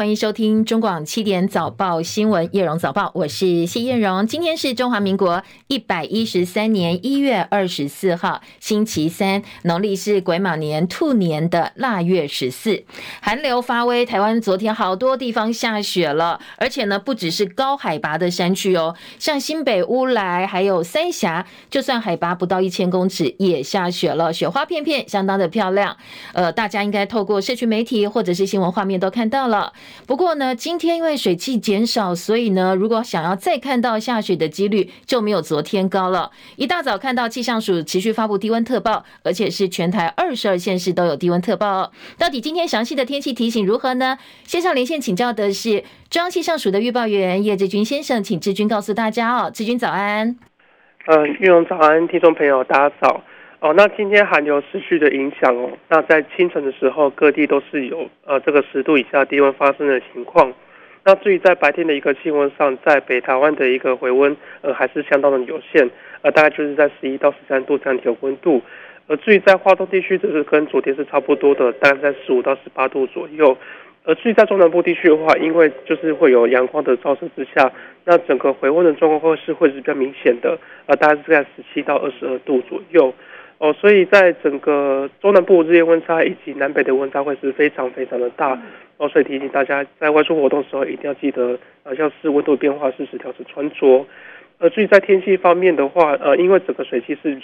欢迎收听中广七点早报新闻叶荣早报，我是谢艳荣。今天是中华民国一百一十三年一月二十四号，星期三，农历是癸卯年兔年的腊月十四。寒流发威，台湾昨天好多地方下雪了，而且呢，不只是高海拔的山区哦，像新北乌来还有三峡，就算海拔不到一千公尺也下雪了，雪花片片，相当的漂亮。呃，大家应该透过社区媒体或者是新闻画面都看到了。不过呢，今天因为水汽减少，所以呢，如果想要再看到下雪的几率就没有昨天高了。一大早看到气象署持续发布低温特报，而且是全台二十二县市都有低温特报哦。到底今天详细的天气提醒如何呢？线上连线请教的是中央气象署的预报员叶志军先生，请志军告诉大家哦。志军早安。嗯，玉龙早安，听众朋友大家早。哦，那今天寒流持续的影响哦，那在清晨的时候，各地都是有呃这个十度以下低温发生的情况。那至于在白天的一个气温上，在北台湾的一个回温呃还是相当的有限，呃大概就是在十一到十三度这样的一个温度。而至于在花东地区，则是跟昨天是差不多的，大概在十五到十八度左右。而至于在中南部地区的话，因为就是会有阳光的照射之下，那整个回温的状况会是会是比较明显的，呃大概是在十七到二十二度左右。哦，所以在整个中南部日夜温差以及南北的温差会是非常非常的大，哦，所以提醒大家在外出活动的时候一定要记得，呃，像是温度变化适时调整穿着。呃，至于在天气方面的话，呃，因为整个水汽是，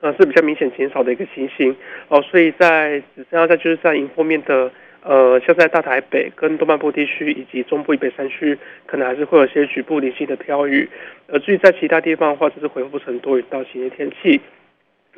呃，是比较明显减少的一个情形，哦，所以在只剩下在就是在迎风面的，呃，像在大台北跟东半部地区以及中部以北山区，可能还是会有些局部零星的飘雨。呃，至于在其他地方的话，就是恢复成多云到晴的天气。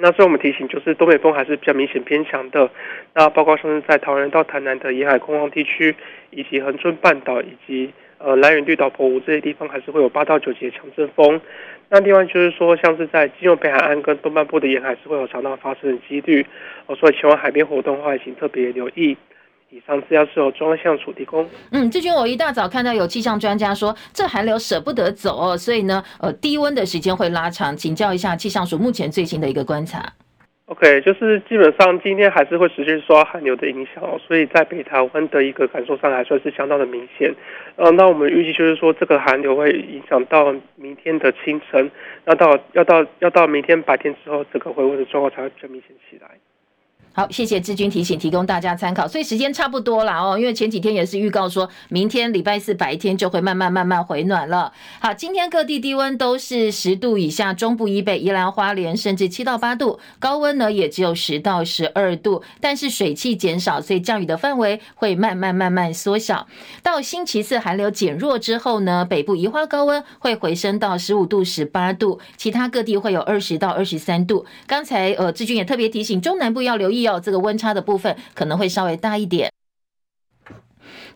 那所以我们提醒，就是东北风还是比较明显偏强的。那包括像是在桃园到台南的沿海空旷地区，以及恒春半岛以及呃兰屿绿岛澎湖这些地方，还是会有八到九级的强阵风。那另外就是说，像是在基隆北海岸跟东半部的沿海，是会有常常发生的几率。哦，所以前往海边活动的话，请特别留意。以上资料是由中央气象署提供。嗯，志军，我一大早看到有气象专家说，这寒流舍不得走哦，所以呢，呃，低温的时间会拉长。请教一下气象署目前最新的一个观察。OK，就是基本上今天还是会持续受到寒流的影响，哦所以在北台湾的一个感受上还算是相当的明显。呃，那我们预计就是说，这个寒流会影响到明天的清晨，那到要到要到明天白天之后，这个回温的状况才会比较明显起来。好，谢谢志军提醒，提供大家参考。所以时间差不多了哦，因为前几天也是预告说，明天礼拜四白天就会慢慢慢慢回暖了。好，今天各地低温都是十度以下，中部以北、宜兰花莲甚至七到八度，高温呢也只有十到十二度。但是水汽减少，所以降雨的范围会慢慢慢慢缩小。到星期四寒流减弱之后呢，北部宜花高温会回升到十五度、十八度，其他各地会有二十到二十三度。刚才呃，志军也特别提醒，中南部要留意。到这个温差的部分可能会稍微大一点。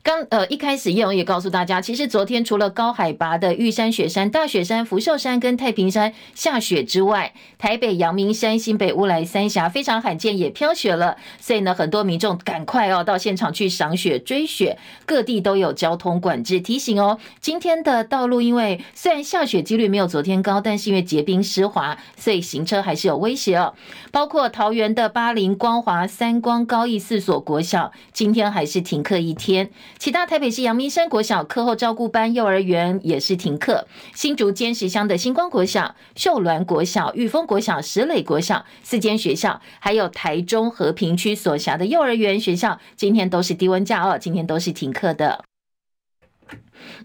刚呃一开始叶荣也告诉大家，其实昨天除了高海拔的玉山、雪山、大雪山、福寿山跟太平山下雪之外，台北阳明山、新北乌来、三峡非常罕见也飘雪了。所以呢，很多民众赶快哦到现场去赏雪追雪，各地都有交通管制提醒哦。今天的道路因为虽然下雪几率没有昨天高，但是因为结冰湿滑，所以行车还是有威胁哦。包括桃园的八林、光华、三光、高义四所国小，今天还是停课一天。其他台北市阳明山国小课后照顾班、幼儿园也是停课。新竹尖石乡的星光国小、秀峦国小、玉峰国小、石磊国小四间学校，还有台中和平区所辖的幼儿园学校，今天都是低温假哦，今天都是停课的。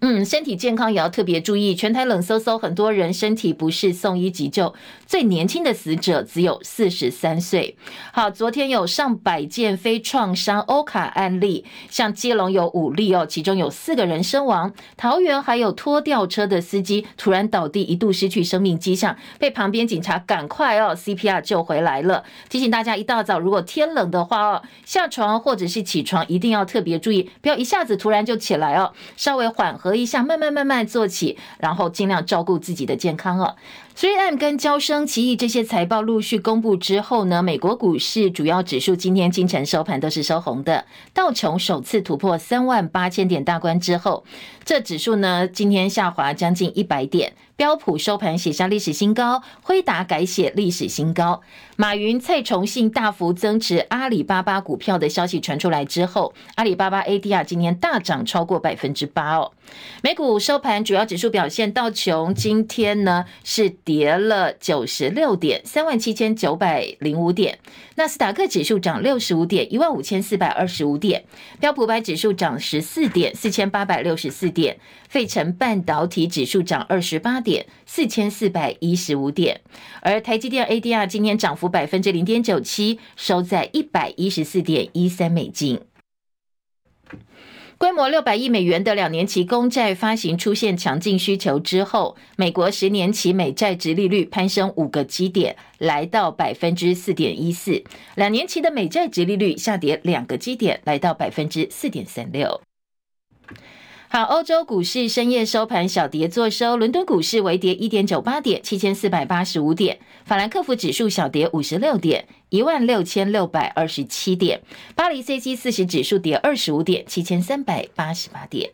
嗯，身体健康也要特别注意。全台冷飕飕，很多人身体不适送医急救，最年轻的死者只有四十三岁。好，昨天有上百件非创伤欧卡案例，像基隆有五例哦，其中有四个人身亡。桃园还有拖吊车的司机突然倒地，一度失去生命迹象，被旁边警察赶快哦 CPR 救回来了。提醒大家，一大早如果天冷的话哦，下床或者是起床一定要特别注意，不要一下子突然就起来哦，稍微缓缓和一下，慢慢慢慢做起，然后尽量照顾自己的健康哦。3M 跟交生、奇异这些财报陆续公布之后呢，美国股市主要指数今天清晨收盘都是收红的。道琼首次突破三万八千点大关之后，这指数呢今天下滑将近一百点。标普收盘写下历史新高，辉达改写历史新高。马云、蔡崇信大幅增持阿里巴巴股票的消息传出来之后，阿里巴巴 ADR 今天大涨超过百分之八哦。美股收盘主要指数表现，道琼今天呢是跌了九十六点，三万七千九百零五点；纳斯达克指数涨六十五点，一万五千四百二十五点；标普百指数涨十四点，四千八百六十四点。费城半导体指数涨二十八点，四千四百一十五点，而台积电 ADR 今天涨幅百分之零点九七，收在一百一十四点一三美金。规模六百亿美元的两年期公债发行出现强劲需求之后，美国十年期美债殖利率攀升五个基点，来到百分之四点一四；两年期的美债殖利率下跌两个基点，来到百分之四点三六。好，欧洲股市深夜收盘小跌作收，伦敦股市微跌一点九八点，七千四百八十五点；法兰克福指数小跌五十六点，一万六千六百二十七点；巴黎 c c 四十指数跌二十五点，七千三百八十八点。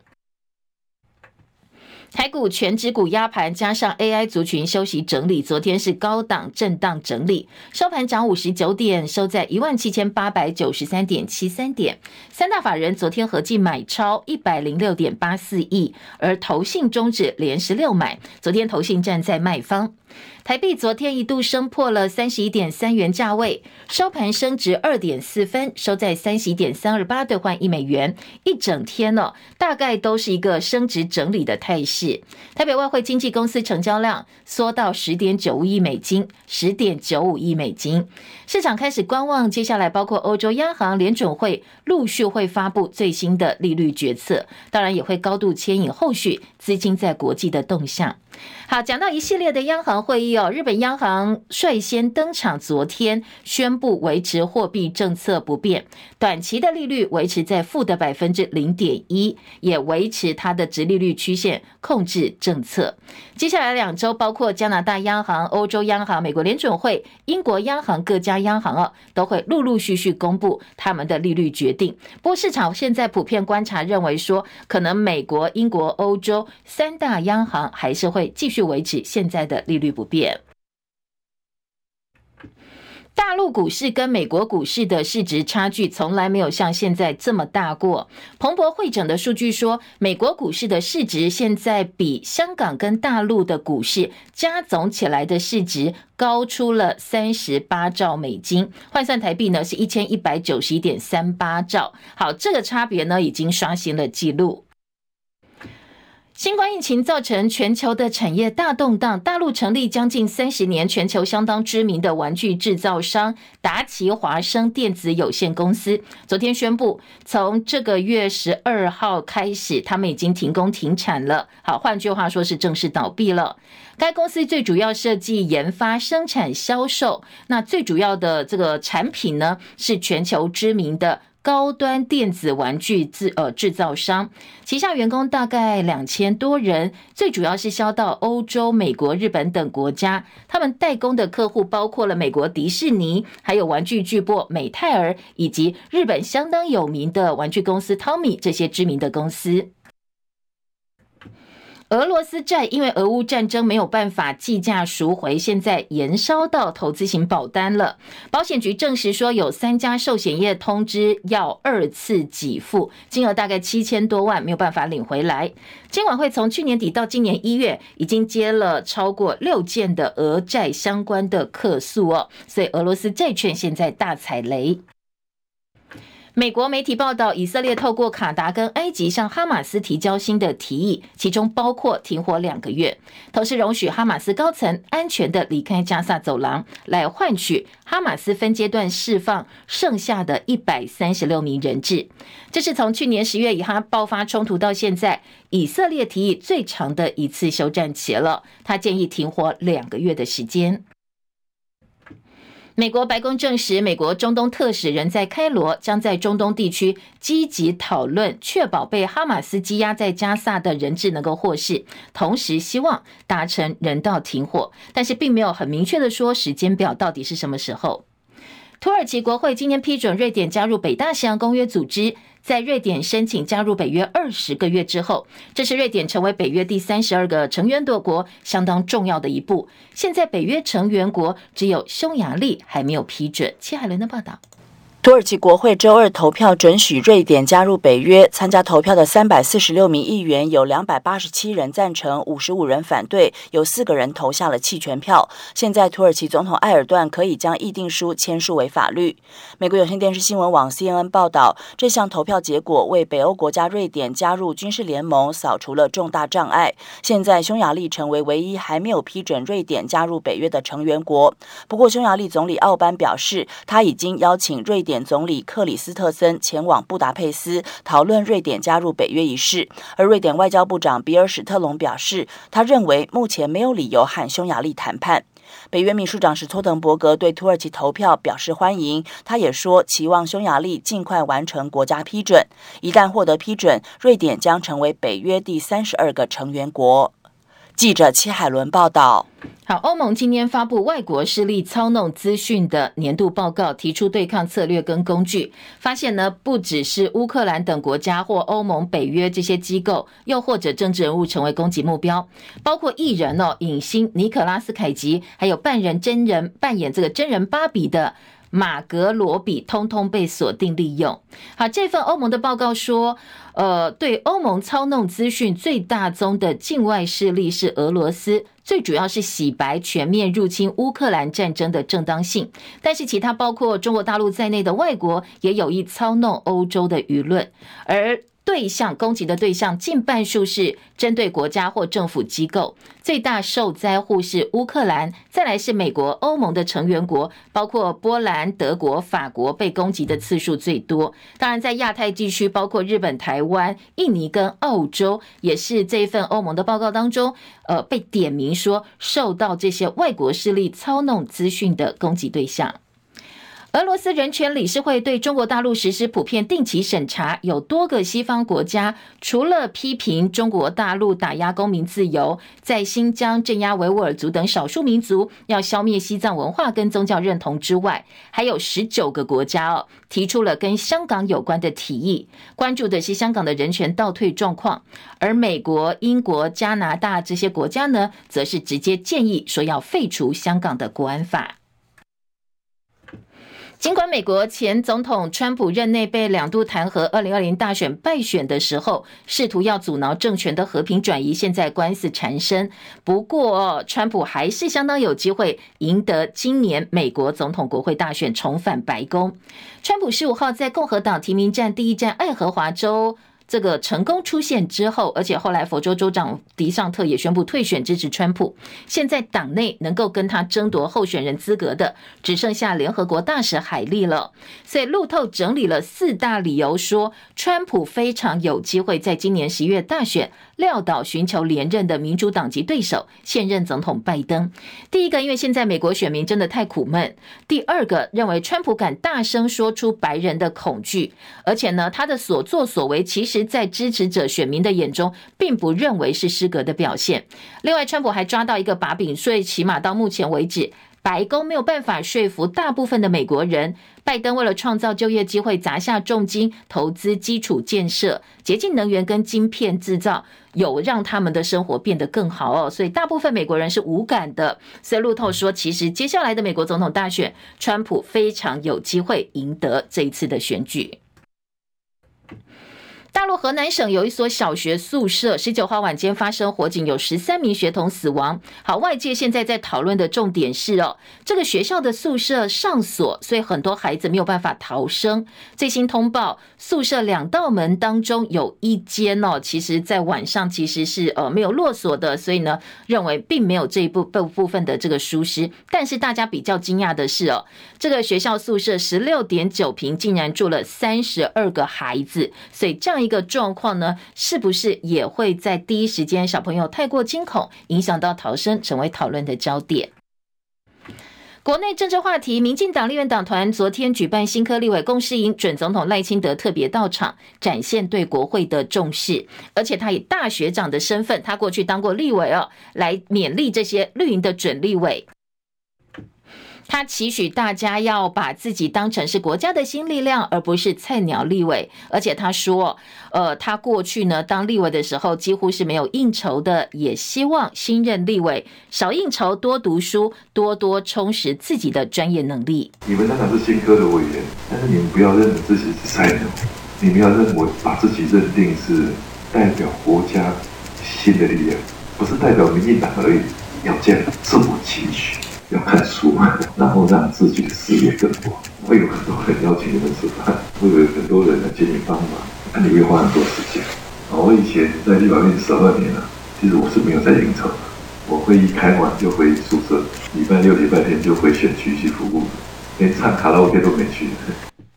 台股全指股压盘，加上 AI 族群休息整理，昨天是高档震荡整理，收盘涨五十九点，收在一万七千八百九十三点七三点。三大法人昨天合计买超一百零六点八四亿，而投信终止连十六买，昨天投信站在卖方。台币昨天一度升破了三十一点三元价位，收盘升值二点四分，收在三十一点三二八兑换一美元。一整天呢，大概都是一个升值整理的态势。台北外汇经纪公司成交量缩到十点九五亿美金，十点九五亿美金。市场开始观望，接下来包括欧洲央行、联准会陆续会发布最新的利率决策，当然也会高度牵引后续资金在国际的动向。好，讲到一系列的央行会议哦，日本央行率先登场，昨天宣布维持货币政策不变，短期的利率维持在负的百分之零点一，也维持它的直利率曲线控制政策。接下来两周，包括加拿大央行、欧洲央行、美国联准会、英国央行各家央行哦，都会陆陆续续公布他们的利率决定。不过市场现在普遍观察认为说，可能美国、英国、欧洲三大央行还是会继续维持现在的利率不变。大陆股市跟美国股市的市值差距从来没有像现在这么大过。彭博会诊的数据说，美国股市的市值现在比香港跟大陆的股市加总起来的市值高出了三十八兆美金，换算台币呢是一千一百九十一点三八兆。好，这个差别呢已经刷新了纪录。新冠疫情造成全球的产业大动荡。大陆成立将近三十年、全球相当知名的玩具制造商达奇华生电子有限公司，昨天宣布，从这个月十二号开始，他们已经停工停产了。好，换句话说是正式倒闭了。该公司最主要设计、研发、生产、销售，那最主要的这个产品呢，是全球知名的。高端电子玩具制呃制造商旗下员工大概两千多人，最主要是销到欧洲、美国、日本等国家。他们代工的客户包括了美国迪士尼，还有玩具巨擘美泰尔，以及日本相当有名的玩具公司汤米这些知名的公司。俄罗斯债因为俄乌战争没有办法计价赎回，现在延烧到投资型保单了。保险局证实说，有三家寿险业通知要二次给付，金额大概七千多万，没有办法领回来。监管会从去年底到今年一月，已经接了超过六件的俄债相关的客诉哦，所以俄罗斯债券现在大踩雷。美国媒体报道，以色列透过卡达跟埃及向哈马斯提交新的提议，其中包括停火两个月，同时容许哈马斯高层安全的离开加萨走廊，来换取哈马斯分阶段释放剩下的一百三十六名人质。这是从去年十月以哈爆发冲突到现在，以色列提议最长的一次休战期了。他建议停火两个月的时间。美国白宫证实，美国中东特使人在开罗，将在中东地区积极讨论，确保被哈马斯羁押在加萨的人质能够获释，同时希望达成人道停火，但是并没有很明确的说时间表到底是什么时候。土耳其国会今天批准瑞典加入北大西洋公约组织。在瑞典申请加入北约二十个月之后，这是瑞典成为北约第三十二个成员国，相当重要的一步。现在北约成员国只有匈牙利还没有批准。切海伦的报道。土耳其国会周二投票准许瑞典加入北约，参加投票的三百四十六名议员有两百八十七人赞成，五十五人反对，有四个人投下了弃权票。现在土耳其总统埃尔段可以将议定书签署为法律。美国有线电视新闻网 CNN 报道，这项投票结果为北欧国家瑞典加入军事联盟扫除了重大障碍。现在匈牙利成为唯一还没有批准瑞典加入北约的成员国。不过，匈牙利总理奥班表示，他已经邀请瑞典。总理克里斯特森前往布达佩斯讨论瑞典加入北约一事，而瑞典外交部长比尔史特龙表示，他认为目前没有理由和匈牙利谈判。北约秘书长史托滕伯格对土耳其投票表示欢迎，他也说期望匈牙利尽快完成国家批准，一旦获得批准，瑞典将成为北约第三十二个成员国。记者戚海伦报道。好，欧盟今天发布外国势力操弄资讯的年度报告，提出对抗策略跟工具。发现呢，不只是乌克兰等国家或欧盟、北约这些机构，又或者政治人物成为攻击目标，包括艺人哦，影星尼可拉斯凯吉，还有扮人真人扮演这个真人芭比的。马格罗比通通被锁定利用。好，这份欧盟的报告说，呃，对欧盟操弄资讯最大宗的境外势力是俄罗斯，最主要是洗白全面入侵乌克兰战争的正当性。但是，其他包括中国大陆在内的外国也有意操弄欧洲的舆论，而。对象攻击的对象近半数是针对国家或政府机构，最大受灾户是乌克兰，再来是美国、欧盟的成员国，包括波兰、德国、法国被攻击的次数最多。当然，在亚太地区，包括日本、台湾、印尼跟澳洲，也是这一份欧盟的报告当中，呃，被点名说受到这些外国势力操弄资讯的攻击对象。俄罗斯人权理事会对中国大陆实施普遍定期审查，有多个西方国家除了批评中国大陆打压公民自由，在新疆镇压维吾尔族等少数民族，要消灭西藏文化跟宗教认同之外，还有十九个国家哦提出了跟香港有关的提议，关注的是香港的人权倒退状况，而美国、英国、加拿大这些国家呢，则是直接建议说要废除香港的国安法。尽管美国前总统川普任内被两度弹劾，二零二零大选败选的时候，试图要阻挠政权的和平转移，现在官司缠身。不过，川普还是相当有机会赢得今年美国总统国会大选，重返白宫。川普十五号在共和党提名战第一站爱荷华州。这个成功出现之后，而且后来佛州州长迪尚特也宣布退选支持川普。现在党内能够跟他争夺候选人资格的，只剩下联合国大使海利了。所以路透整理了四大理由，说川普非常有机会在今年十一月大选撂倒寻求连任的民主党籍对手现任总统拜登。第一个，因为现在美国选民真的太苦闷；第二个，认为川普敢大声说出白人的恐惧，而且呢，他的所作所为其实。实在支持者选民的眼中，并不认为是失格的表现。另外，川普还抓到一个把柄，所以起码到目前为止，白宫没有办法说服大部分的美国人，拜登为了创造就业机会，砸下重金投资基础建设、洁净能源跟晶片制造，有让他们的生活变得更好哦。所以，大部分美国人是无感的。所以，路透说，其实接下来的美国总统大选，川普非常有机会赢得这一次的选举。大陆河南省有一所小学宿舍，十九号晚间发生火警，有十三名学童死亡。好，外界现在在讨论的重点是哦，这个学校的宿舍上锁，所以很多孩子没有办法逃生。最新通报，宿舍两道门当中有一间哦，其实在晚上其实是呃没有落锁的，所以呢，认为并没有这一部部部分的这个疏失。但是大家比较惊讶的是哦，这个学校宿舍十六点九平竟然住了三十二个孩子，所以这样。一个状况呢，是不是也会在第一时间小朋友太过惊恐，影响到逃生，成为讨论的焦点？国内政治话题，民进党立院党团昨天举办新科立委共识营，准总统赖清德特别到场，展现对国会的重视。而且他以大学长的身份，他过去当过立委哦，来勉励这些绿营的准立委。他期许大家要把自己当成是国家的新力量，而不是菜鸟立委。而且他说，呃，他过去呢当立委的时候几乎是没有应酬的，也希望新任立委少应酬，多读书，多多充实自己的专业能力。你们当然是新科的委员，但是你们不要认为自己是菜鸟，你们要认为把自己认定是代表国家新的力量，不是代表民进党而已，要这样自我期许。要看书，然后让自己的事业更广。会有很多人邀请你们吃饭，会有很多人来请你帮忙，那你会花很多时间。我以前在立法院十二年了，其实我是没有在应酬的，我会一开完就回宿舍，礼拜六、礼拜天就回选区去服务，连唱卡拉 OK 都没去。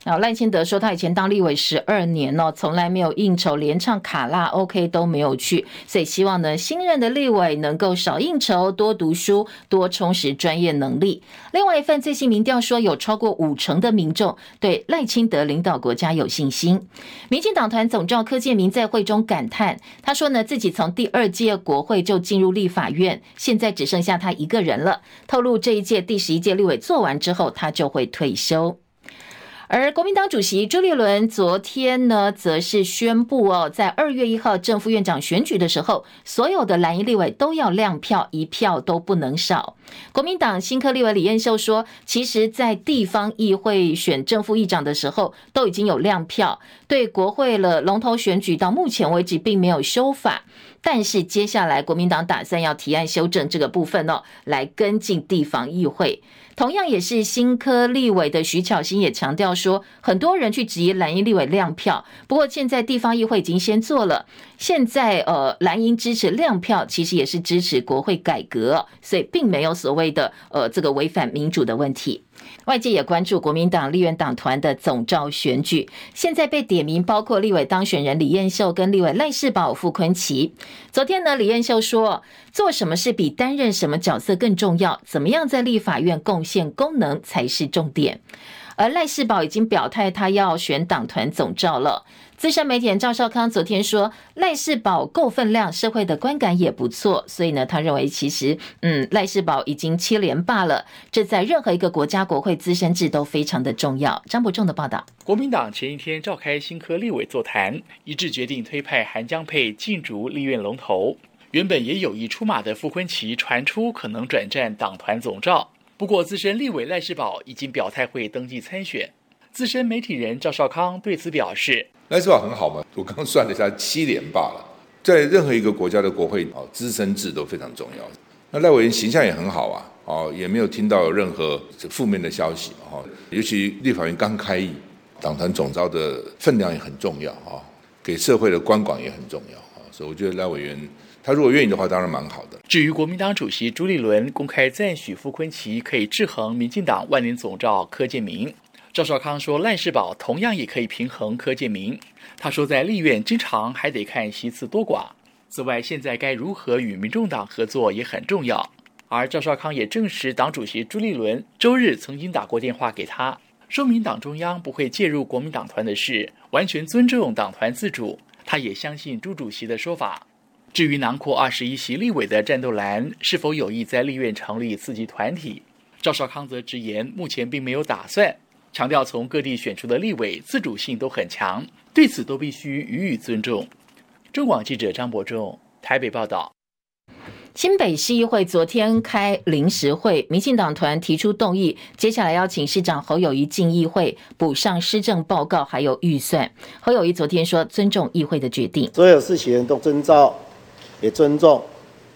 好，赖清德说，他以前当立委十二年哦，从来没有应酬，连唱卡拉 OK 都没有去，所以希望呢，新任的立委能够少应酬，多读书，多充实专业能力。另外一份最新民调说，有超过五成的民众对赖清德领导国家有信心。民进党团总召柯建铭在会中感叹，他说呢，自己从第二届国会就进入立法院，现在只剩下他一个人了。透露这一届第十一届立委做完之后，他就会退休。而国民党主席朱立伦昨天呢，则是宣布哦，在二月一号正副院长选举的时候，所有的蓝营立委都要亮票，一票都不能少。国民党新科立委李彦秀说，其实，在地方议会选正副议长的时候，都已经有亮票。对国会了龙头选举，到目前为止并没有修法，但是接下来国民党打算要提案修正这个部分哦，来跟进地方议会。同样也是新科立委的徐巧芯也强调说，很多人去质疑蓝营立委亮票，不过现在地方议会已经先做了，现在呃蓝营支持亮票，其实也是支持国会改革，所以并没有所谓的呃这个违反民主的问题。外界也关注国民党立院党团的总召选举，现在被点名包括立委当选人李彦秀跟立委赖世宝、傅昆萁。昨天呢，李彦秀说，做什么事比担任什么角色更重要，怎么样在立法院贡献功能才是重点。而赖士葆已经表态，他要选党团总召了。资深媒体人赵少康昨天说，赖士葆够分量，社会的观感也不错，所以呢，他认为其实，嗯，赖士葆已经七连霸了，这在任何一个国家国会资深制都非常的重要。张伯仲的报道，国民党前一天召开新科立委座谈，一致决定推派韩江佩竞逐立院龙头。原本也有意出马的傅昆萁传出可能转战党团总召，不过资深立委赖士葆已经表态会登记参选。资深媒体人赵少康对此表示。赖士葆很好嘛，我刚算了一下，七连罢了。在任何一个国家的国会啊，资深制都非常重要。那赖委员形象也很好啊，哦，也没有听到任何负面的消息哈。尤其立法院刚开议，党团总召的分量也很重要啊，给社会的观广也很重要啊。所以我觉得赖委员他如果愿意的话，当然蛮好的。至于国民党主席朱立伦公开赞许傅昆萁可以制衡民进党万年总召柯建铭。赵少康说：“赖世宝同样也可以平衡柯建铭。他说，在立院经常还得看席次多寡。此外，现在该如何与民众党合作也很重要。而赵少康也证实，党主席朱立伦周日曾经打过电话给他，说明党中央不会介入国民党团的事，完全尊重党团自主。他也相信朱主席的说法。至于囊括二十一席立委的战斗蓝是否有意在立院成立次级团体，赵少康则直言，目前并没有打算。”强调从各地选出的立委自主性都很强，对此都必须予以尊重。中广记者张伯仲台北报道。新北市议会昨天开临时会，民进党团提出动议，接下来邀请市长侯友谊进议会补上施政报告还有预算。侯友谊昨天说尊重议会的决定，所有事情都遵照，也尊重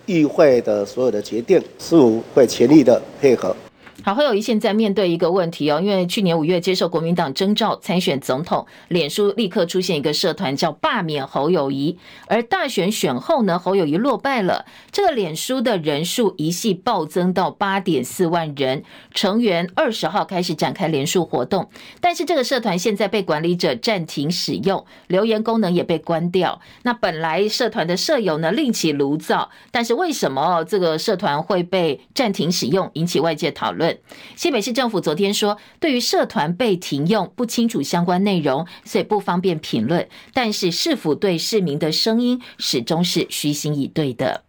议会的所有的决定，事务会全力的配合。好，侯友谊现在面对一个问题哦，因为去年五月接受国民党征召参选总统，脸书立刻出现一个社团叫罢免侯友谊，而大选选后呢，侯友谊落败了，这个脸书的人数一夕暴增到八点四万人，成员二十号开始展开连署活动，但是这个社团现在被管理者暂停使用，留言功能也被关掉。那本来社团的社友呢另起炉灶，但是为什么这个社团会被暂停使用，引起外界讨论？论。新北市政府昨天说，对于社团被停用，不清楚相关内容，所以不方便评论。但是市府对市民的声音始终是虚心以对的。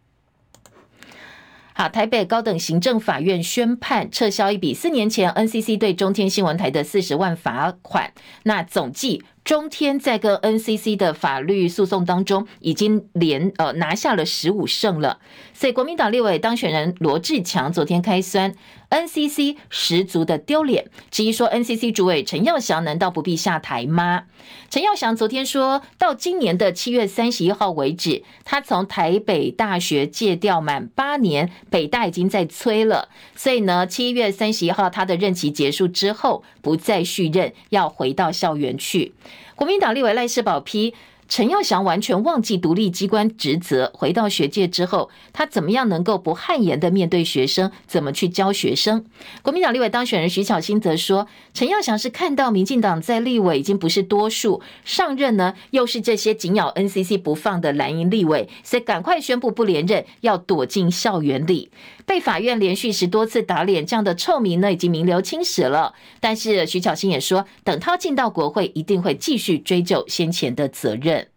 好，台北高等行政法院宣判撤销一笔四年前 NCC 对中天新闻台的四十万罚款，那总计。中天在跟 NCC 的法律诉讼当中，已经连呃拿下了十五胜了。所以国民党立委当选人罗志强昨天开酸，NCC 十足的丢脸，质疑说 NCC 主委陈耀祥难道不必下台吗？陈耀祥昨天说到今年的七月三十一号为止，他从台北大学借调满八年，北大已经在催了，所以呢七月三十一号他的任期结束之后不再续任，要回到校园去。国民党立委赖士葆批陈耀祥完全忘记独立机关职责，回到学界之后，他怎么样能够不汗颜的面对学生？怎么去教学生？国民党立委当选人徐巧芯则说，陈耀祥是看到民进党在立委已经不是多数，上任呢又是这些紧咬 NCC 不放的蓝营立委，所以赶快宣布不连任，要躲进校园里。被法院连续十多次打脸，这样的臭名呢，已经名留青史了。但是徐巧芯也说，等他进到国会，一定会继续追究先前的责任。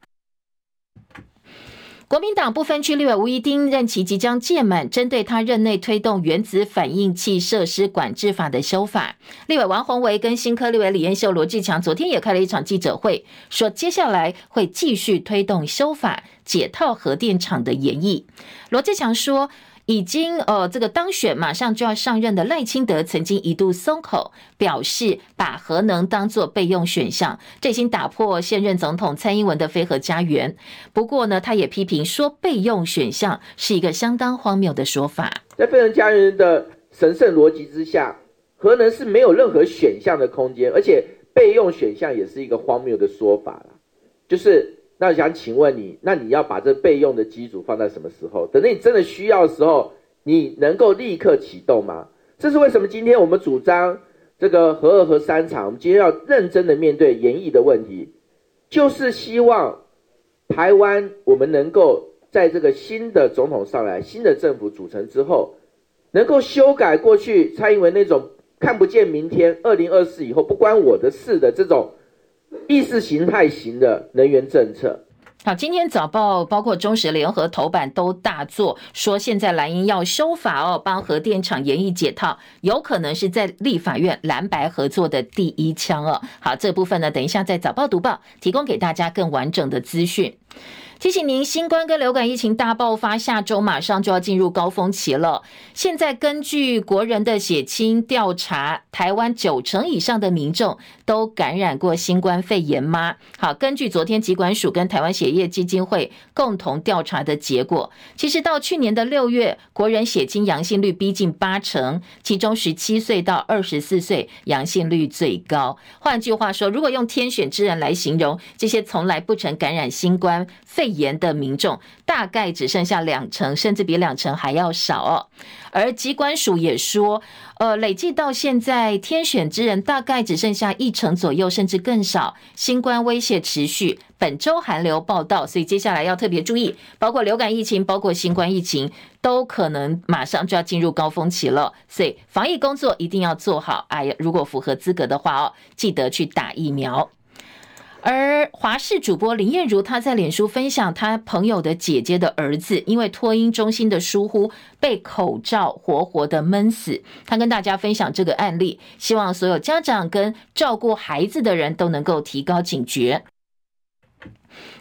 国民党不分区立委吴怡丁任期即将届满，针对他任内推动原子反应器设施管制法的修法，立委王宏维跟新科立委李彦秀、罗志强昨天也开了一场记者会，说接下来会继续推动修法，解套核电厂的演绎。罗志强说。已经呃，这个当选马上就要上任的赖清德曾经一度松口，表示把核能当作备用选项，这已经打破现任总统蔡英文的非核家园。不过呢，他也批评说备用选项是一个相当荒谬的说法。在非核家园的神圣逻辑之下，核能是没有任何选项的空间，而且备用选项也是一个荒谬的说法，就是。那想请问你，那你要把这备用的机组放在什么时候？等到你真的需要的时候，你能够立刻启动吗？这是为什么？今天我们主张这个核二核三厂，我们今天要认真的面对延役的问题，就是希望台湾我们能够在这个新的总统上来、新的政府组成之后，能够修改过去蔡英文那种看不见明天、二零二四以后不关我的事的这种。意识形态型的能源政策。好，今天早报包括中时联合头版都大作，说现在蓝营要修法哦，帮核电厂延役解套，有可能是在立法院蓝白合作的第一枪哦。好，这部分呢，等一下在早报读报提供给大家更完整的资讯。提醒您，新冠跟流感疫情大爆发，下周马上就要进入高峰期了。现在根据国人的血清调查，台湾九成以上的民众都感染过新冠肺炎吗？好，根据昨天疾管署跟台湾血液基金会共同调查的结果，其实到去年的六月，国人血清阳性率逼近八成，其中十七岁到二十四岁阳性率最高。换句话说，如果用天选之人来形容，这些从来不曾感染新冠肺炎的民众大概只剩下两成，甚至比两成还要少哦。而疾管署也说，呃，累计到现在，天选之人大概只剩下一成左右，甚至更少。新冠威胁持续，本周寒流报道，所以接下来要特别注意，包括流感疫情，包括新冠疫情，都可能马上就要进入高峰期了。所以防疫工作一定要做好。哎呀，如果符合资格的话哦，记得去打疫苗。而华视主播林燕如，她在脸书分享她朋友的姐姐的儿子，因为托婴中心的疏忽，被口罩活活的闷死。她跟大家分享这个案例，希望所有家长跟照顾孩子的人都能够提高警觉。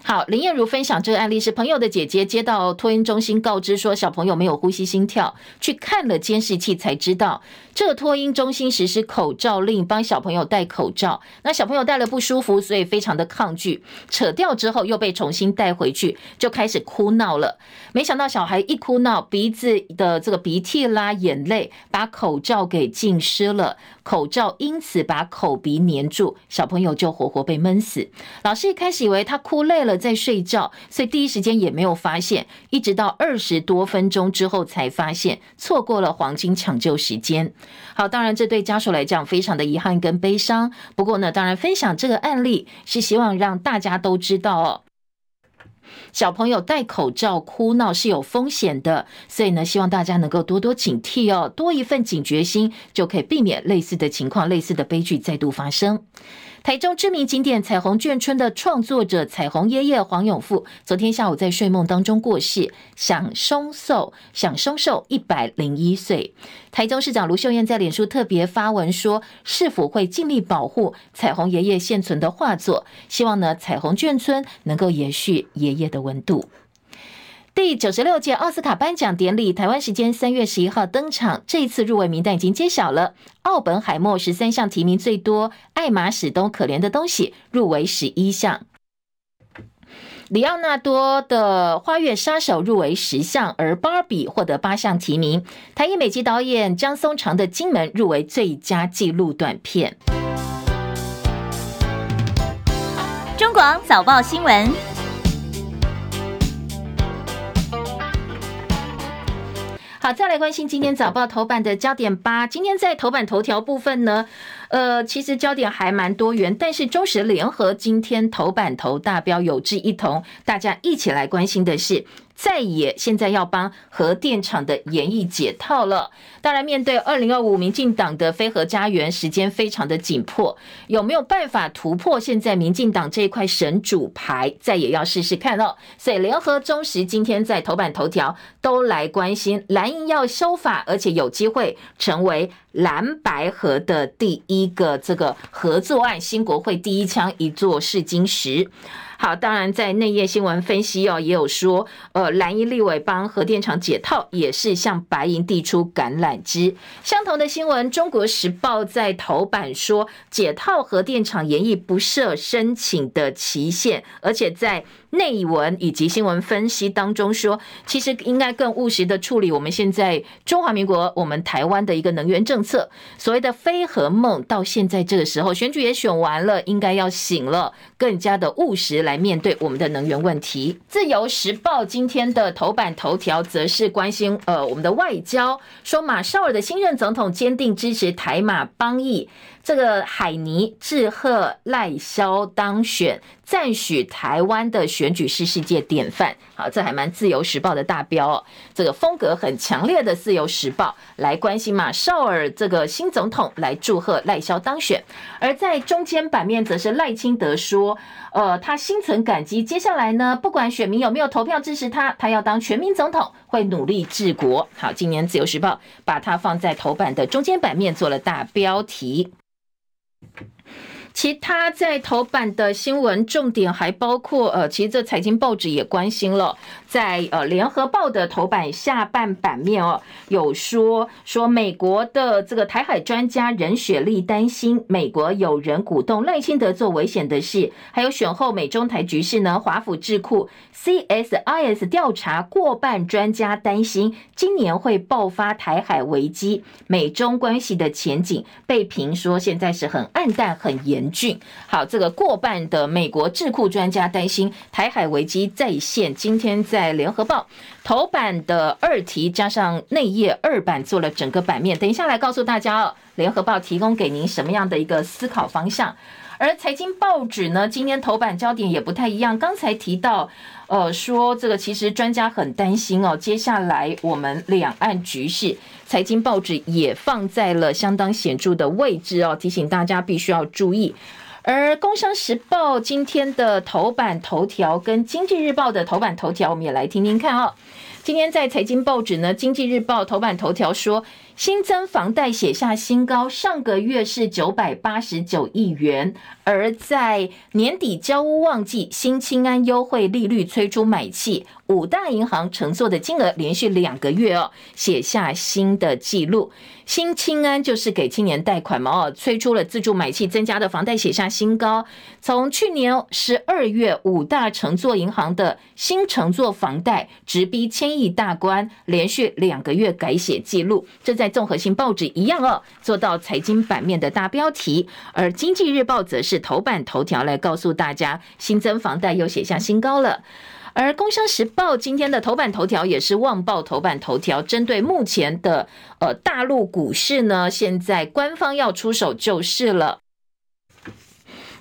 好，林燕如分享这个案例是朋友的姐姐接到托婴中心告知说小朋友没有呼吸心跳，去看了监视器才知道，这个托婴中心实施口罩令，帮小朋友戴口罩。那小朋友戴了不舒服，所以非常的抗拒，扯掉之后又被重新带回去，就开始哭闹了。没想到小孩一哭闹，鼻子的这个鼻涕啦、眼泪把口罩给浸湿了，口罩因此把口鼻黏住，小朋友就活活被闷死。老师一开始以为他哭累了。在睡觉，所以第一时间也没有发现，一直到二十多分钟之后才发现，错过了黄金抢救时间。好，当然这对家属来讲非常的遗憾跟悲伤。不过呢，当然分享这个案例是希望让大家都知道哦。小朋友戴口罩哭闹是有风险的，所以呢，希望大家能够多多警惕哦，多一份警觉心，就可以避免类似的情况、类似的悲剧再度发生。台中知名景点彩虹眷村的创作者彩虹爷爷黄永富，昨天下午在睡梦当中过世，享寿寿享寿寿一百零一岁。台中市长卢秀燕在脸书特别发文说，市府会尽力保护彩虹爷爷现存的画作，希望呢彩虹眷村能够延续爷爷的温度。第九十六届奥斯卡颁奖典礼，台湾时间三月十一号登场。这一次入围名单已经揭晓了，奥本海默十三项提名最多，艾玛史东可怜的东西入围十一项，里奥纳多的花月杀手入围十项，而芭比获得八项提名。台裔美籍导演张松长的《金门》入围最佳纪录短片。中广早报新闻。好，再来关心今天早报头版的焦点八。今天在头版头条部分呢，呃，其实焦点还蛮多元，但是中时联合今天头版头大标有志一同，大家一起来关心的是。再也现在要帮核电厂的研议解套了。当然，面对二零二五民进党的非核家园，时间非常的紧迫，有没有办法突破现在民进党这一块神主牌？再也要试试看哦。所以，联合中时今天在头版头条都来关心蓝营要修法，而且有机会成为蓝白河的第一个这个合作案，新国会第一枪一座试金石。好，当然在内页新闻分析哦，也有说，呃，蓝衣立委帮核电厂解套，也是向白银递出橄榄枝。相同的新闻，《中国时报》在头版说，解套核电厂研议不设申请的期限，而且在。内文以及新闻分析当中说，其实应该更务实的处理我们现在中华民国、我们台湾的一个能源政策。所谓的非核梦，到现在这个时候，选举也选完了，应该要醒了，更加的务实来来面对我们的能源问题。自由时报今天的头版头条则是关心呃我们的外交，说马绍尔的新任总统坚定支持台马邦谊。这个海尼致贺赖萧当选，赞许台湾的选举是世界典范。好，这还蛮自由时报的大标哦。这个风格很强烈的自由时报来关心马绍尔这个新总统，来祝贺赖萧当选。而在中间版面，则是赖清德说，呃，他心存感激。接下来呢，不管选民有没有投票支持他，他要当全民总统，会努力治国。好，今年自由时报把它放在头版的中间版面做了大标题。其他在头版的新闻重点还包括，呃，其实这财经报纸也关心了。在呃，联合报的头版下半版面哦，有说说美国的这个台海专家任雪丽担心美国有人鼓动赖清德做危险的事，还有选后美中台局势呢，华府智库 CSIS 调查过半专家担心今年会爆发台海危机，美中关系的前景被评说现在是很暗淡、很严峻。好，这个过半的美国智库专家担心台海危机再现，今天在。在联合报头版的二题加上内页二版做了整个版面，等一下来告诉大家哦，联合报提供给您什么样的一个思考方向？而财经报纸呢，今天头版焦点也不太一样。刚才提到，呃，说这个其实专家很担心哦，接下来我们两岸局势，财经报纸也放在了相当显著的位置哦，提醒大家必须要注意。而《工商时报》今天的头版头条跟《经济日报》的头版头条，我们也来听听看哦。今天在财经报纸呢，《经济日报》头版头条说，新增房贷写下新高，上个月是九百八十九亿元。而在年底交屋旺季，新青安优惠利率催出买气，五大银行承坐的金额连续两个月哦写下新的记录。新青安就是给青年贷款嘛哦，催出了自助买气增加的房贷写下新高。从去年十二月，五大承坐银行的新承坐房贷直逼千亿大关，连续两个月改写记录。这在综合性报纸一样哦，做到财经版面的大标题。而经济日报则。是头版头条来告诉大家，新增房贷又写下新高了。而《工商时报》今天的头版头条也是旺报头版头条，针对目前的呃大陆股市呢，现在官方要出手救市了。《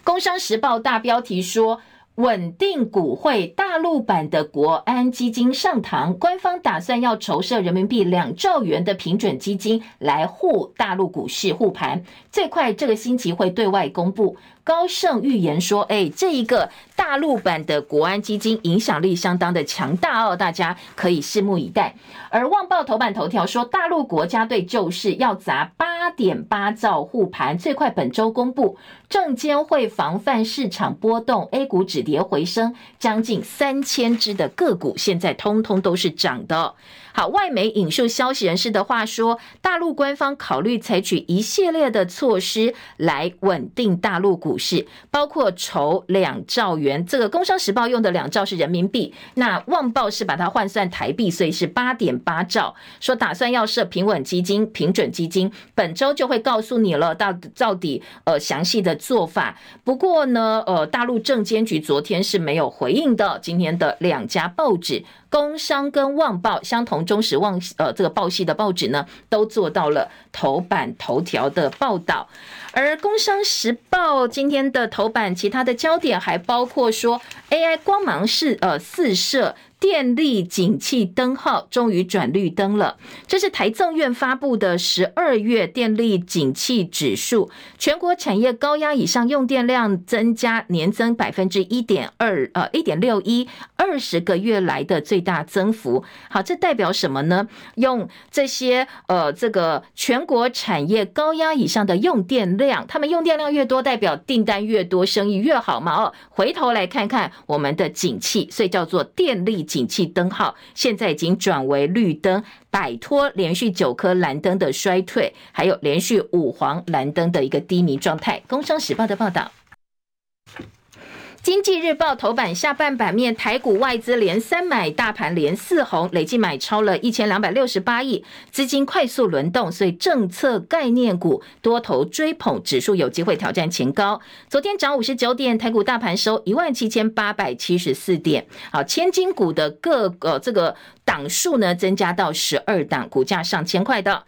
工商时报》大标题说。稳定股汇大陆版的国安基金上堂，官方打算要筹设人民币两兆元的平准基金来护大陆股市护盘，最快这个星期会对外公布。高盛预言说：“哎，这一个大陆版的国安基金影响力相当的强大哦，大家可以拭目以待。”而《旺报》头版头条说，大陆国家队救市要砸八点八兆护盘，最快本周公布。证监会防范市场波动，A 股止跌回升，将近三千只的个股现在通通都是涨的。好，外媒引述消息人士的话说，大陆官方考虑采取一系列的措施来稳定大陆股市，包括筹两兆元。这个《工商时报》用的两兆是人民币，那《旺报》是把它换算台币，所以是八点八兆。说打算要设平稳基金、平准基金，本周就会告诉你了，到到底呃详细的做法。不过呢，呃，大陆证监局昨天是没有回应的。今天的两家报纸。工商跟旺报相同，中时旺呃这个报系的报纸呢，都做到了头版头条的报道。而工商时报今天的头版，其他的焦点还包括说，AI 光芒是呃四射。电力景气灯号终于转绿灯了，这是台政院发布的十二月电力景气指数，全国产业高压以上用电量增加年增百分之一点二，呃一点六一，二十个月来的最大增幅。好，这代表什么呢？用这些呃这个全国产业高压以上的用电量，他们用电量越多，代表订单越多，生意越好嘛。哦，回头来看看我们的景气，所以叫做电力。警气灯号现在已经转为绿灯，摆脱连续九颗蓝灯的衰退，还有连续五黄蓝灯的一个低迷状态。工商时报的报道。经济日报头版下半版面，台股外资连三买，大盘连四红，累计买超了一千两百六十八亿，资金快速轮动，所以政策概念股多头追捧，指数有机会挑战前高。昨天涨五十九点，台股大盘收一万七千八百七十四点。好，千金股的各个这个档数呢，增加到十二档，股价上千块的。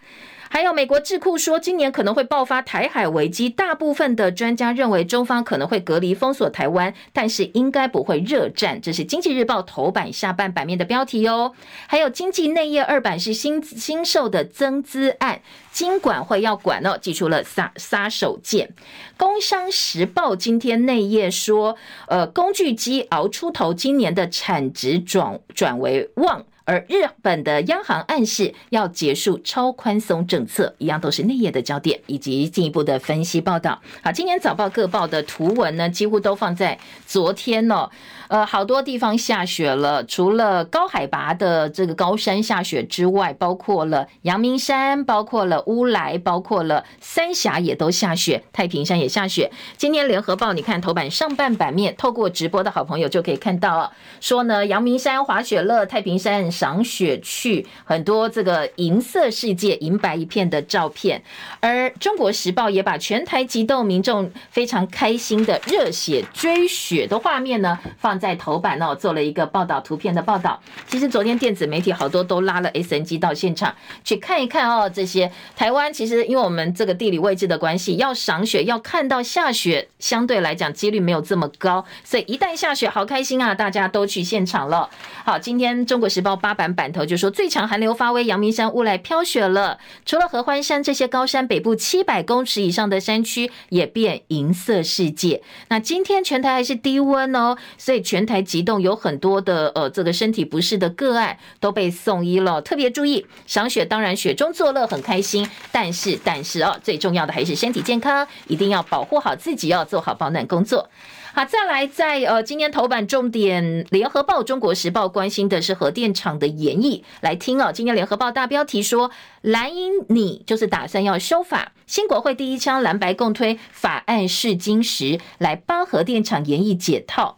还有美国智库说，今年可能会爆发台海危机。大部分的专家认为，中方可能会隔离封锁台湾，但是应该不会热战。这是经济日报头版下半版面的标题哦。还有经济内页二版是新新售的增资案，金管会要管哦，祭出了杀杀手锏。工商时报今天内页说，呃，工具机熬出头，今年的产值转转为旺。而日本的央行暗示要结束超宽松政策，一样都是内页的焦点，以及进一步的分析报道。好，今年早报各报的图文呢，几乎都放在昨天哦。呃，好多地方下雪了，除了高海拔的这个高山下雪之外，包括了阳明山，包括了乌来，包括了三峡也都下雪，太平山也下雪。今天联合报你看头版上半版面，透过直播的好朋友就可以看到，说呢，阳明山滑雪乐，太平山赏雪去，很多这个银色世界银白一片的照片。而中国时报也把全台激动民众非常开心的热血追雪的画面呢放。在头版哦，做了一个报道图片的报道。其实昨天电子媒体好多都拉了 SNG 到现场去看一看哦。这些台湾其实因为我们这个地理位置的关系，要赏雪要看到下雪，相对来讲几率没有这么高。所以一旦下雪，好开心啊！大家都去现场了。好，今天中国时报八版版头就说最强寒流发威，阳明山雾来飘雪了。除了合欢山这些高山，北部七百公尺以上的山区也变银色世界。那今天全台还是低温哦，所以。全台急冻，有很多的呃，这个身体不适的个案都被送医了。特别注意，赏雪当然雪中作乐很开心，但是但是哦，最重要的还是身体健康，一定要保护好自己，要做好保暖工作。好，再来在呃今天头版重点，联合报、中国时报关心的是核电厂的延役。来听哦，今天联合报大标题说，蓝营你就是打算要修法，新国会第一枪蓝白共推法案试金石，来帮核电厂延役解套。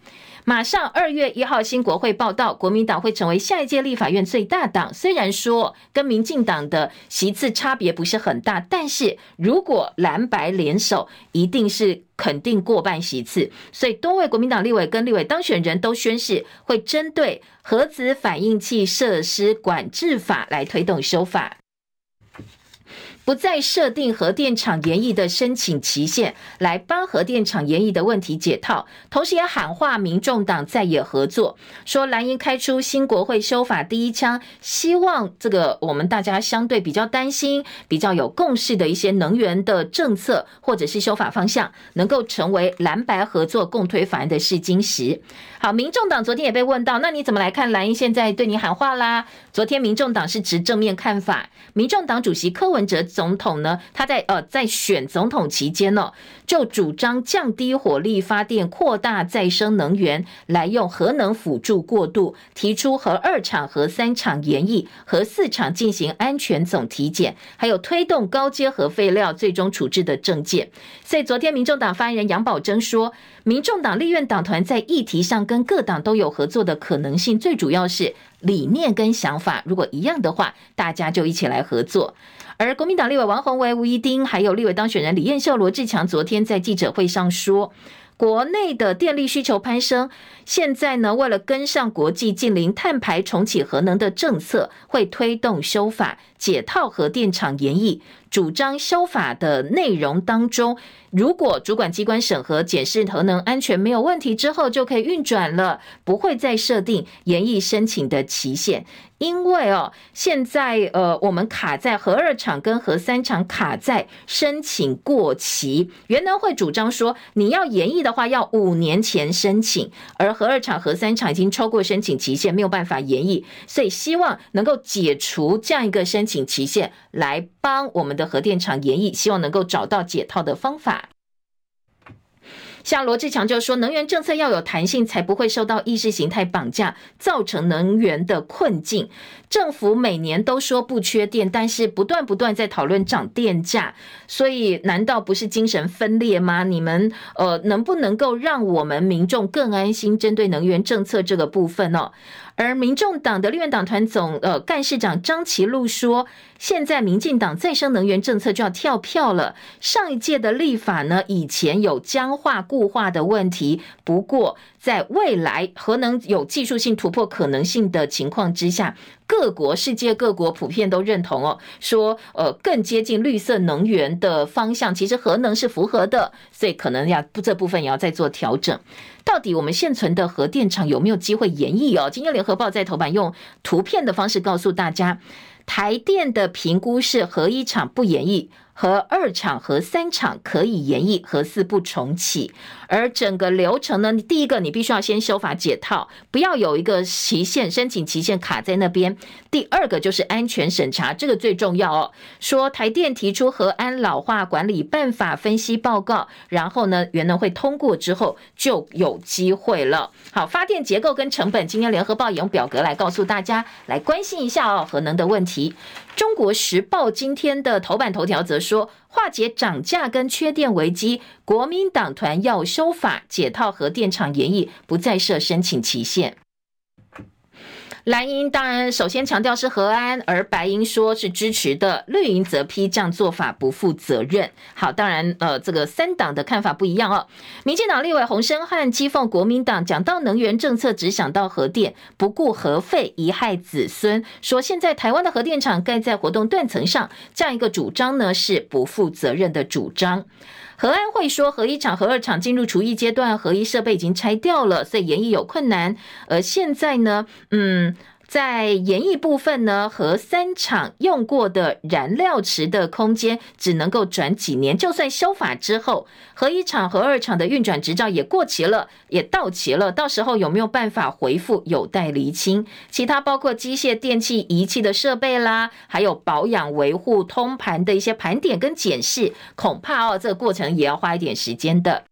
马上二月一号，新国会报道，国民党会成为下一届立法院最大党。虽然说跟民进党的席次差别不是很大，但是如果蓝白联手，一定是肯定过半席次。所以多位国民党立委跟立委当选人都宣誓，会针对核子反应器设施管制法来推动修法。不再设定核电厂延役的申请期限，来帮核电厂延役的问题解套。同时也喊话民众党在野合作，说蓝营开出新国会修法第一枪，希望这个我们大家相对比较担心、比较有共识的一些能源的政策或者是修法方向，能够成为蓝白合作共推法案的试金石。好，民众党昨天也被问到，那你怎么来看蓝营现在对你喊话啦？昨天民众党是持正面看法，民众党主席柯文哲总统呢，他在呃在选总统期间呢、就主张降低火力发电，扩大再生能源，来用核能辅助过渡，提出核二厂、核三厂延役，核四厂进行安全总体检，还有推动高阶核废料最终处置的政见。所以昨天民众党发言人杨宝珍说，民众党立院党团在议题上跟跟各党都有合作的可能性，最主要是理念跟想法，如果一样的话，大家就一起来合作。而国民党立委王鸿薇、吴怡丁，还有立委当选人李彦秀、罗志强，昨天在记者会上说，国内的电力需求攀升，现在呢，为了跟上国际近零碳排、重启核能的政策，会推动修法解套核电厂延役。主张修法的内容当中，如果主管机关审核检视核能安全没有问题之后，就可以运转了，不会再设定延役申请的期限。因为哦，现在呃，我们卡在核二厂跟核三厂卡在申请过期，原能会主张说，你要延役的话，要五年前申请，而核二厂、核三厂已经超过申请期限，没有办法延役，所以希望能够解除这样一个申请期限，来帮我们的核电厂延役，希望能够找到解套的方法。像罗志强就说，能源政策要有弹性，才不会受到意识形态绑架，造成能源的困境。政府每年都说不缺电，但是不断不断在讨论涨电价，所以难道不是精神分裂吗？你们呃，能不能够让我们民众更安心？针对能源政策这个部分哦。而民众党的立院党团总呃干事长张其禄说，现在民进党再生能源政策就要跳票了。上一届的立法呢，以前有僵化固化的问题，不过在未来核能有技术性突破可能性的情况之下，各国世界各国普遍都认同哦，说呃更接近绿色能源的方向，其实核能是符合的，所以可能要这部分也要再做调整。到底我们现存的核电厂有没有机会延役哦？今天联合报在头版用图片的方式告诉大家，台电的评估是核一厂不延役。和二厂、和三厂可以延役，和四不重启。而整个流程呢，第一个你必须要先修法解套，不要有一个期限申请期限卡在那边。第二个就是安全审查，这个最重要哦。说台电提出核安老化管理办法分析报告，然后呢，原能会通过之后就有机会了。好，发电结构跟成本，今天联合报也用表格来告诉大家，来关心一下哦，核能的问题。中国时报今天的头版头条则说，化解涨价跟缺电危机，国民党团要修法解套核电厂延役，不再设申请期限。蓝营当然首先强调是核安，而白营说是支持的，绿营则批这样做法不负责任。好，当然呃，这个三党的看法不一样哦。民进党立委洪申翰讥讽国民党讲到能源政策只想到核电，不顾核废，贻害子孙，说现在台湾的核电厂盖在活动断层上，这样一个主张呢是不负责任的主张。核安会说，核一厂、核二厂进入除役阶段，核一设备已经拆掉了，所以延役有困难。而现在呢，嗯。在延役部分呢，核三厂用过的燃料池的空间只能够转几年，就算修法之后，核一厂、核二厂的运转执照也过期了，也到期了，到时候有没有办法回复，有待厘清。其他包括机械、电器、仪器的设备啦，还有保养维护、通盘的一些盘点跟检视，恐怕哦，这个过程也要花一点时间的。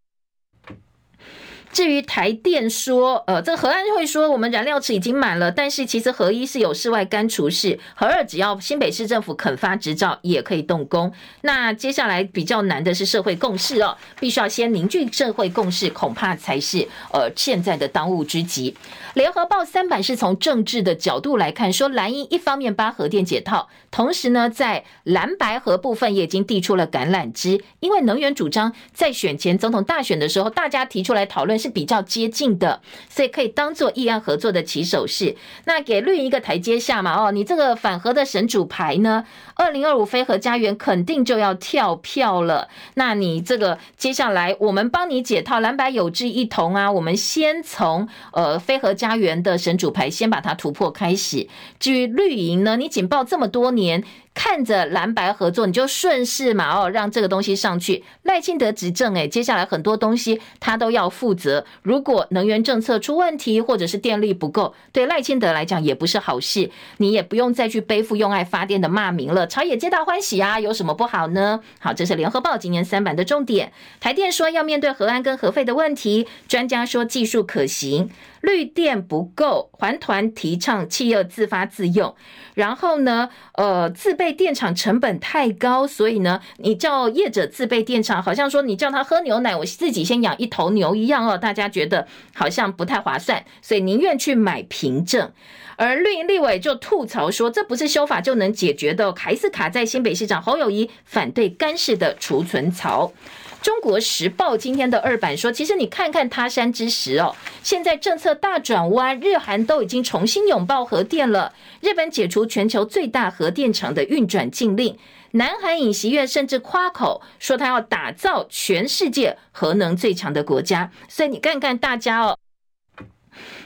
至于台电说，呃，这个核安会说我们燃料池已经满了，但是其实核一是有室外干除室，核二只要新北市政府肯发执照也可以动工。那接下来比较难的是社会共识哦，必须要先凝聚社会共识，恐怕才是呃现在的当务之急。联合报三版是从政治的角度来看，说蓝营一方面把核电解套，同时呢，在蓝白核部分也已经递出了橄榄枝，因为能源主张在选前总统大选的时候，大家提出来讨论。是比较接近的，所以可以当做议案合作的起手式。那给绿营一个台阶下嘛，哦，你这个反核的神主牌呢，二零二五非核家园肯定就要跳票了。那你这个接下来我们帮你解套，蓝白有志一同啊，我们先从呃非核家园的神主牌先把它突破开始。至于绿营呢，你警报这么多年。看着蓝白合作，你就顺势嘛哦，让这个东西上去。赖清德执政，诶，接下来很多东西他都要负责。如果能源政策出问题，或者是电力不够，对赖清德来讲也不是好事。你也不用再去背负用爱发电的骂名了，朝野皆大欢喜啊，有什么不好呢？好，这是联合报今年三版的重点。台电说要面对核安跟核废的问题，专家说技术可行。绿电不够，环团提倡企业自发自用，然后呢，呃，自备电厂成本太高，所以呢，你叫业者自备电厂，好像说你叫他喝牛奶，我自己先养一头牛一样哦，大家觉得好像不太划算，所以宁愿去买凭证。而绿营立委就吐槽说，这不是修法就能解决的，还是卡在新北市长侯友宜反对干式的储存槽。中国时报今天的二版说，其实你看看他山之石哦，现在政策大转弯，日韩都已经重新拥抱核电了。日本解除全球最大核电厂的运转禁令，南韩尹锡悦甚至夸口说他要打造全世界核能最强的国家。所以你看看大家哦。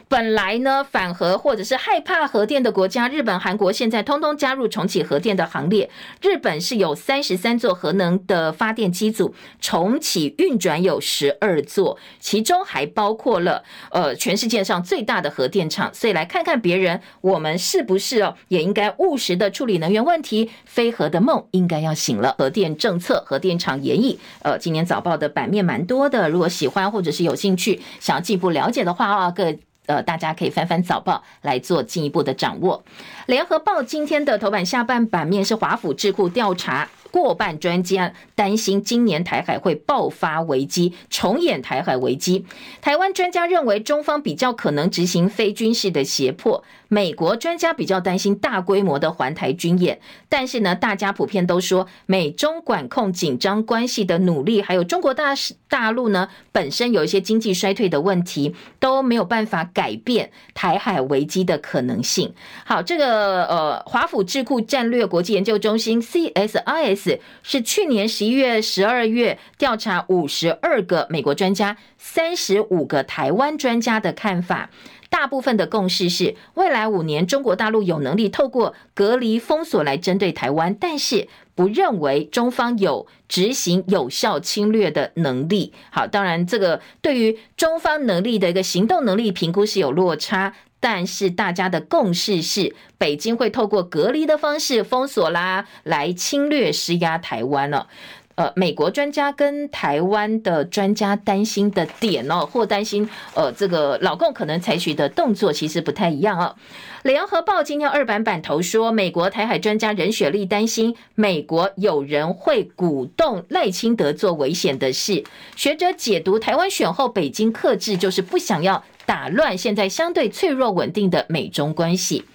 本来呢，反核或者是害怕核电的国家，日本、韩国现在通通加入重启核电的行列。日本是有三十三座核能的发电机组，重启运转有十二座，其中还包括了呃全世界上最大的核电厂。所以来看看别人，我们是不是哦也应该务实的处理能源问题？非核的梦应该要醒了。核电政策、核电厂研议，呃，今年早报的版面蛮多的。如果喜欢或者是有兴趣，想要进一步了解的话啊，各。呃，大家可以翻翻早报来做进一步的掌握。联合报今天的头版下半版面是华府智库调查。过半专家担心今年台海会爆发危机，重演台海危机。台湾专家认为中方比较可能执行非军事的胁迫，美国专家比较担心大规模的环台军演。但是呢，大家普遍都说美中管控紧张关系的努力，还有中国大大陆呢本身有一些经济衰退的问题，都没有办法改变台海危机的可能性。好，这个呃，华府智库战略国际研究中心 CSIS。是去年十一月、十二月调查五十二个美国专家、三十五个台湾专家的看法，大部分的共识是，未来五年中国大陆有能力透过隔离封锁来针对台湾，但是不认为中方有执行有效侵略的能力。好，当然这个对于中方能力的一个行动能力评估是有落差。但是大家的共识是，北京会透过隔离的方式封锁啦，来侵略施压台湾了。呃，美国专家跟台湾的专家担心的点哦，或担心呃，这个老共可能采取的动作其实不太一样哦。联合报今天二版版头说，美国台海专家任雪莉担心美国有人会鼓动赖清德做危险的事。学者解读台湾选后北京克制，就是不想要打乱现在相对脆弱稳定的美中关系。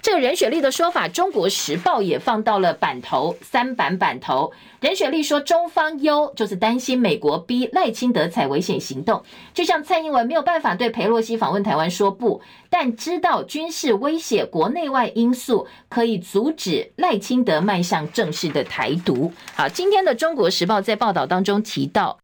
这个任雪莉的说法，《中国时报》也放到了版头三版版头。任雪莉说，中方忧就是担心美国逼赖清德采危险行动，就像蔡英文没有办法对裴洛西访问台湾说不，但知道军事威胁、国内外因素可以阻止赖清德迈向正式的台独。好，今天的《中国时报》在报道当中提到。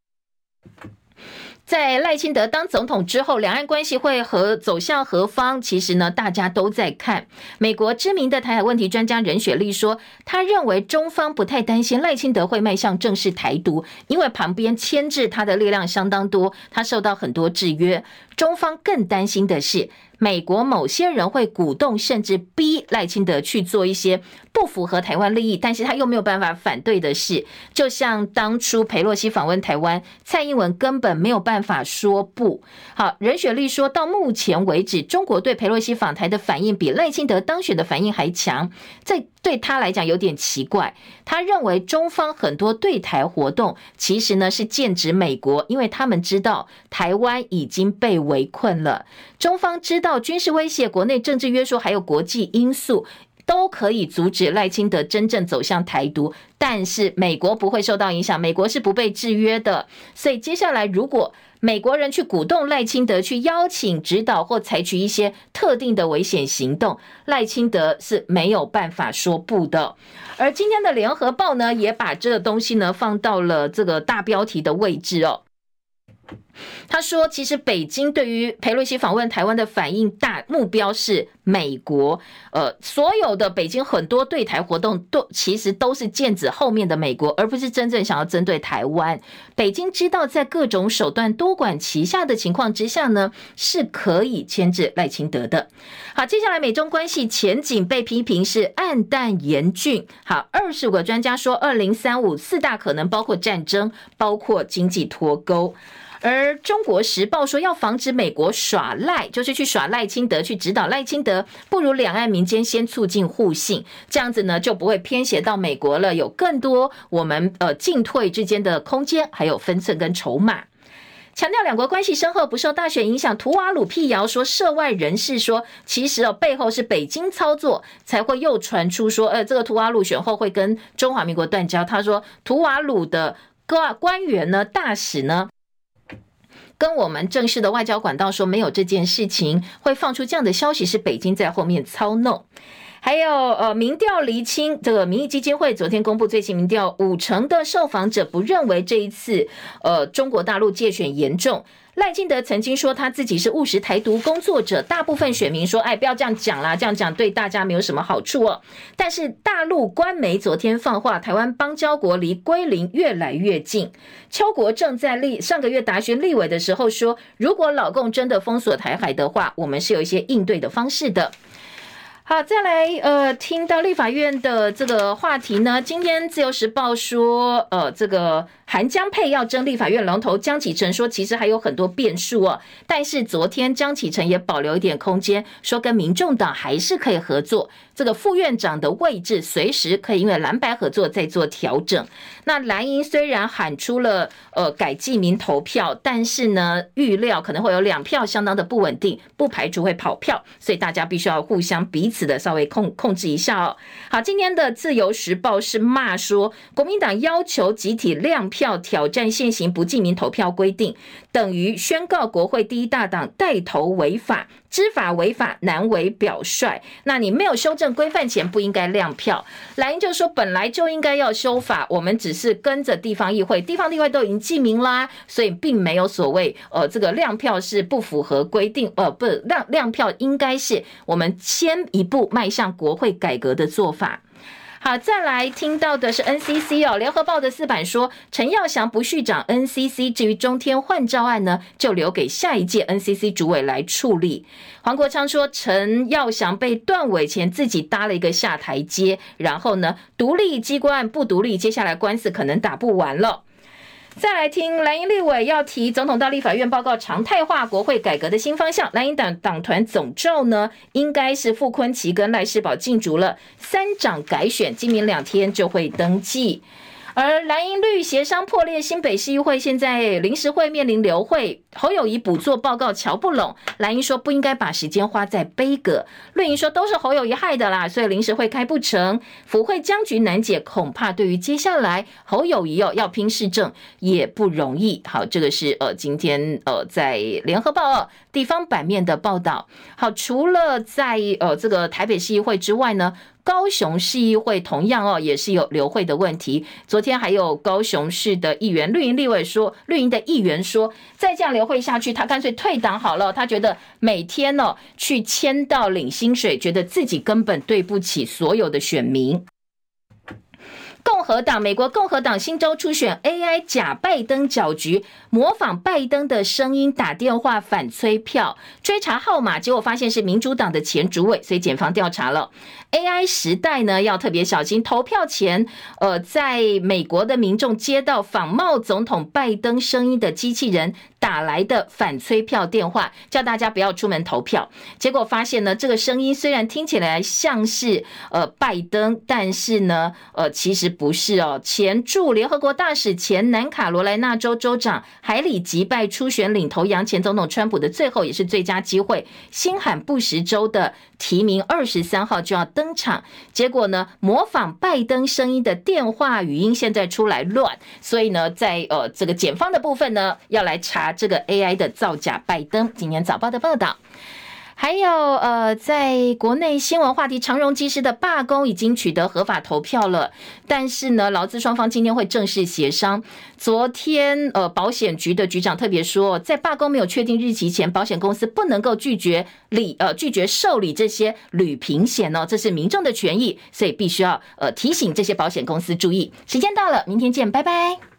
在赖清德当总统之后，两岸关系会和走向何方？其实呢，大家都在看。美国知名的台海问题专家任雪莉说，他认为中方不太担心赖清德会迈向正式台独，因为旁边牵制他的力量相当多，他受到很多制约。中方更担心的是，美国某些人会鼓动甚至逼赖清德去做一些不符合台湾利益，但是他又没有办法反对的事。就像当初裴洛西访问台湾，蔡英文根本没有办法说不。好，任雪莉说到目前为止，中国对裴洛西访台的反应比赖清德当选的反应还强。在对他来讲有点奇怪，他认为中方很多对台活动其实呢是剑指美国，因为他们知道台湾已经被围困了。中方知道军事威胁、国内政治约束还有国际因素都可以阻止赖清德真正走向台独，但是美国不会受到影响，美国是不被制约的。所以接下来如果美国人去鼓动赖清德去邀请、指导或采取一些特定的危险行动，赖清德是没有办法说不的。而今天的联合报呢，也把这个东西呢放到了这个大标题的位置哦。他说：“其实北京对于裴洛西访问台湾的反应大目标是美国，呃，所有的北京很多对台活动都其实都是剑指后面的美国，而不是真正想要针对台湾。北京知道在各种手段多管齐下的情况之下呢，是可以牵制赖清德的。好，接下来美中关系前景被批评是黯淡严峻。好，二十五个专家说，二零三五四大可能包括战争，包括经济脱钩。”而而中国时报说，要防止美国耍赖，就是去耍赖清德，去指导赖清德，不如两岸民间先促进互信，这样子呢就不会偏斜到美国了，有更多我们呃进退之间的空间，还有分寸跟筹码。强调两国关系深厚，不受大选影响。图瓦鲁辟谣说，涉外人士说，其实哦背后是北京操作，才会又传出说，呃，这个图瓦鲁选后会跟中华民国断交。他说，图瓦鲁的官官员呢，大使呢。跟我们正式的外交管道说没有这件事情，会放出这样的消息是北京在后面操弄。还有呃，民调厘清，这个民意基金会昨天公布最新民调，五成的受访者不认为这一次呃中国大陆界选严重。赖清德曾经说他自己是务实台独工作者，大部分选民说：“哎，不要这样讲啦，这样讲对大家没有什么好处哦。”但是大陆官媒昨天放话，台湾邦交国离归零越来越近。邱国正在立上个月答询立委的时候说：“如果老共真的封锁台海的话，我们是有一些应对的方式的。”好，再来呃，听到立法院的这个话题呢，今天自由时报说，呃，这个。韩江配要争立法院龙头，江启臣说其实还有很多变数哦。但是昨天江启臣也保留一点空间，说跟民众党还是可以合作。这个副院长的位置随时可以因为蓝白合作再做调整。那蓝营虽然喊出了呃改记名投票，但是呢预料可能会有两票相当的不稳定，不排除会跑票，所以大家必须要互相彼此的稍微控控制一下哦。好，今天的自由时报是骂说国民党要求集体亮票。票挑战现行不记名投票规定，等于宣告国会第一大党带头违法，知法违法难为表率。那你没有修正规范前不应该亮票。蓝营就说本来就应该要修法，我们只是跟着地方议会，地方议会都已经记名啦，所以并没有所谓呃这个亮票是不符合规定，呃不亮亮票应该是我们先一步迈向国会改革的做法。好，再来听到的是 NCC 哦，联合报的四版说，陈耀祥不续掌 NCC，至于中天换照案呢，就留给下一届 NCC 主委来处理。黄国昌说，陈耀祥被断尾前自己搭了一个下台阶，然后呢，独立机关不独立，接下来官司可能打不完了。再来听蓝营立委要提总统到立法院报告常态化国会改革的新方向，蓝营党党团总召呢，应该是傅昆萁跟赖世宝竞逐了三长改选，今明两天就会登记。而蓝营绿协商破裂，新北市议会现在临时会面临流会，侯友宜补做报告瞧不拢，蓝营说不应该把时间花在杯葛，绿营说都是侯友宜害的啦，所以临时会开不成，府会僵局难解，恐怕对于接下来侯友宜哦要拼市政也不容易。好，这个是呃今天呃在联合报地方版面的报道。好，除了在呃这个台北市议会之外呢。高雄市议会同样哦，也是有流会的问题。昨天还有高雄市的议员绿营立委说，绿营的议员说，再这样流会下去，他干脆退党好了。他觉得每天哦去签到领薪水，觉得自己根本对不起所有的选民。共和党，美国共和党新州初选 AI 假拜登搅局，模仿拜登的声音打电话反催票，追查号码，结果发现是民主党的前主委，所以检方调查了。AI 时代呢，要特别小心，投票前，呃，在美国的民众接到仿冒总统拜登声音的机器人打来的反催票电话，叫大家不要出门投票。结果发现呢，这个声音虽然听起来像是呃拜登，但是呢，呃，其实。不是哦。前驻联合国大使、前南卡罗来纳州州长海里击败初选领头羊前总统川普的最后也是最佳机会，新罕布什州的提名二十三号就要登场。结果呢，模仿拜登声音的电话语音现在出来乱，所以呢，在呃这个检方的部分呢，要来查这个 AI 的造假拜登。今年早报的报道。还有呃，在国内新闻话题，长荣机师的罢工已经取得合法投票了，但是呢，劳资双方今天会正式协商。昨天呃，保险局的局长特别说，在罢工没有确定日期前，保险公司不能够拒绝理呃拒绝受理这些旅平险哦，这是民众的权益，所以必须要呃提醒这些保险公司注意。时间到了，明天见，拜拜。